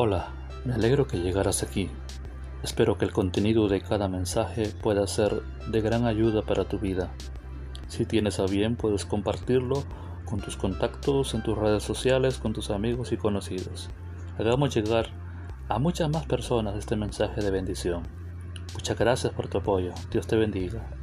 Hola, me alegro que llegaras aquí. Espero que el contenido de cada mensaje pueda ser de gran ayuda para tu vida. Si tienes a bien, puedes compartirlo con tus contactos en tus redes sociales, con tus amigos y conocidos. Hagamos llegar a muchas más personas este mensaje de bendición. Muchas gracias por tu apoyo. Dios te bendiga.